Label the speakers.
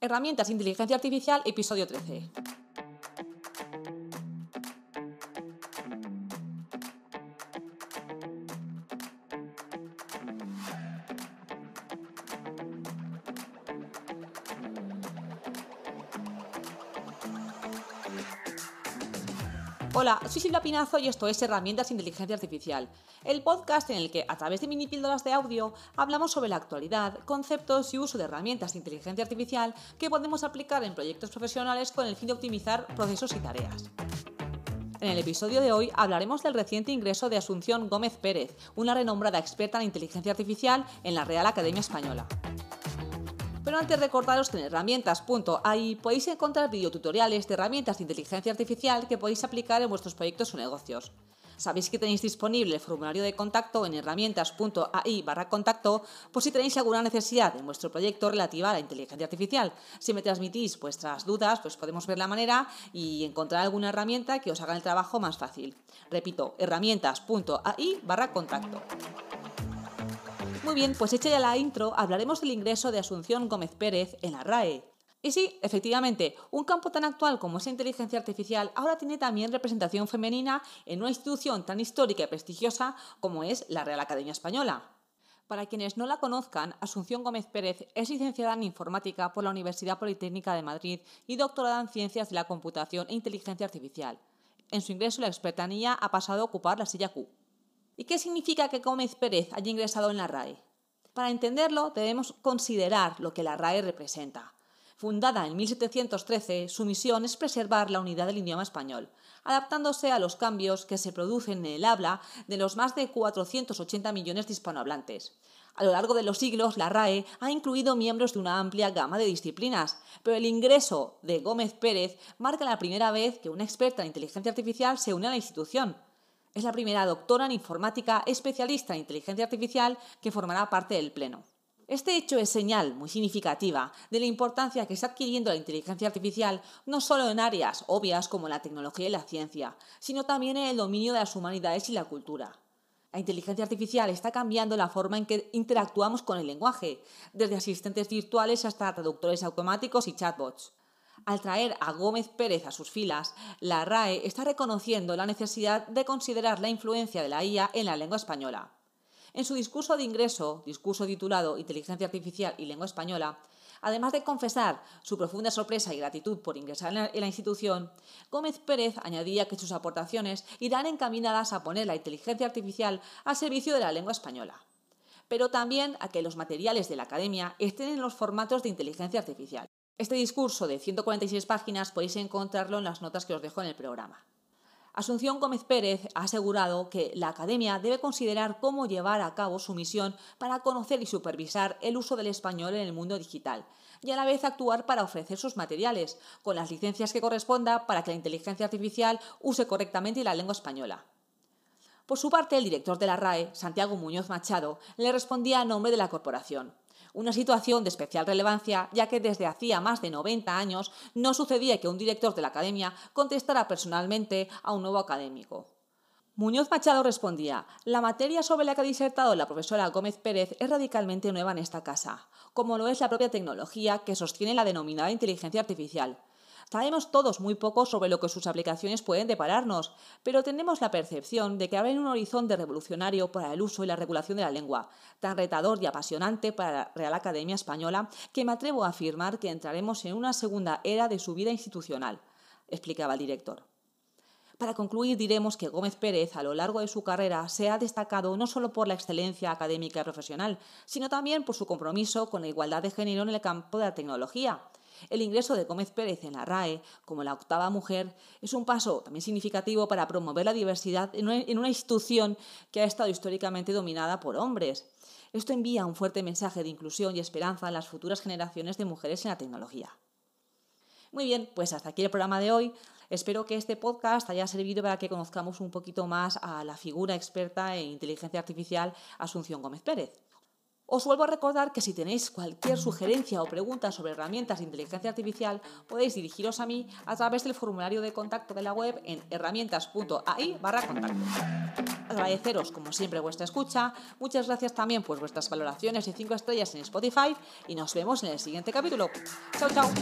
Speaker 1: Herramientas Inteligencia Artificial, episodio 13. Hola, soy Silvia Pinazo y esto es Herramientas de Inteligencia Artificial, el podcast en el que, a través de mini píldoras de audio, hablamos sobre la actualidad, conceptos y uso de herramientas de inteligencia artificial que podemos aplicar en proyectos profesionales con el fin de optimizar procesos y tareas. En el episodio de hoy hablaremos del reciente ingreso de Asunción Gómez Pérez, una renombrada experta en inteligencia artificial en la Real Academia Española. Pero antes recordaros que en herramientas.ai podéis encontrar videotutoriales de herramientas de inteligencia artificial que podéis aplicar en vuestros proyectos o negocios. Sabéis que tenéis disponible el formulario de contacto en herramientas.ai barra contacto por si tenéis alguna necesidad en vuestro proyecto relativa a la inteligencia artificial. Si me transmitís vuestras dudas, pues podemos ver la manera y encontrar alguna herramienta que os haga el trabajo más fácil. Repito, herramientas.ai barra contacto. Muy bien, pues hecha ya la intro, hablaremos del ingreso de Asunción Gómez Pérez en la RAE. Y sí, efectivamente, un campo tan actual como esa inteligencia artificial ahora tiene también representación femenina en una institución tan histórica y prestigiosa como es la Real Academia Española. Para quienes no la conozcan, Asunción Gómez Pérez es licenciada en Informática por la Universidad Politécnica de Madrid y doctorada en Ciencias de la Computación e Inteligencia Artificial. En su ingreso, la expertanía ha pasado a ocupar la silla Q. ¿Y qué significa que Gómez Pérez haya ingresado en la RAE? Para entenderlo debemos considerar lo que la RAE representa. Fundada en 1713, su misión es preservar la unidad del idioma español, adaptándose a los cambios que se producen en el habla de los más de 480 millones de hispanohablantes. A lo largo de los siglos, la RAE ha incluido miembros de una amplia gama de disciplinas, pero el ingreso de Gómez Pérez marca la primera vez que una experta en inteligencia artificial se une a la institución. Es la primera doctora en informática especialista en inteligencia artificial que formará parte del Pleno. Este hecho es señal muy significativa de la importancia que está adquiriendo la inteligencia artificial no solo en áreas obvias como la tecnología y la ciencia, sino también en el dominio de las humanidades y la cultura. La inteligencia artificial está cambiando la forma en que interactuamos con el lenguaje, desde asistentes virtuales hasta traductores automáticos y chatbots. Al traer a Gómez Pérez a sus filas, la RAE está reconociendo la necesidad de considerar la influencia de la IA en la lengua española. En su discurso de ingreso, discurso titulado Inteligencia Artificial y Lengua Española, además de confesar su profunda sorpresa y gratitud por ingresar en la institución, Gómez Pérez añadía que sus aportaciones irán encaminadas a poner la inteligencia artificial al servicio de la lengua española, pero también a que los materiales de la academia estén en los formatos de inteligencia artificial. Este discurso de 146 páginas podéis encontrarlo en las notas que os dejo en el programa. Asunción Gómez Pérez ha asegurado que la Academia debe considerar cómo llevar a cabo su misión para conocer y supervisar el uso del español en el mundo digital y a la vez actuar para ofrecer sus materiales, con las licencias que corresponda para que la inteligencia artificial use correctamente la lengua española. Por su parte, el director de la RAE, Santiago Muñoz Machado, le respondía a nombre de la corporación una situación de especial relevancia ya que desde hacía más de 90 años no sucedía que un director de la academia contestara personalmente a un nuevo académico. Muñoz Machado respondía, la materia sobre la que ha disertado la profesora Gómez Pérez es radicalmente nueva en esta casa, como lo es la propia tecnología que sostiene la denominada inteligencia artificial. Sabemos todos muy poco sobre lo que sus aplicaciones pueden depararnos, pero tenemos la percepción de que en un horizonte revolucionario para el uso y la regulación de la lengua, tan retador y apasionante para la Real Academia Española que me atrevo a afirmar que entraremos en una segunda era de su vida institucional, explicaba el director. Para concluir, diremos que Gómez Pérez, a lo largo de su carrera, se ha destacado no solo por la excelencia académica y profesional, sino también por su compromiso con la igualdad de género en el campo de la tecnología. El ingreso de Gómez Pérez en la RAE como la octava mujer es un paso también significativo para promover la diversidad en una, institución que ha estado históricamente dominada por hombres. Esto envía un fuerte mensaje de inclusión y esperanza a las futuras generaciones de mujeres en la tecnología. Muy bien, pues hasta aquí el programa de hoy. Espero que este podcast haya servido para que conozcamos un poquito más a la figura experta en inteligencia artificial Asunción Gómez Pérez. Os vuelvo a recordar que si tenéis cualquier sugerencia o pregunta sobre herramientas de inteligencia artificial, podéis dirigiros a mí a través del formulario de contacto de la web en herramientas.ai barra contacto. agradeceros, como siempre, vuestra escucha. Muchas gracias también por vuestras valoraciones y 5 estrellas en Spotify. Y nos vemos en el siguiente capítulo. Chao, chao.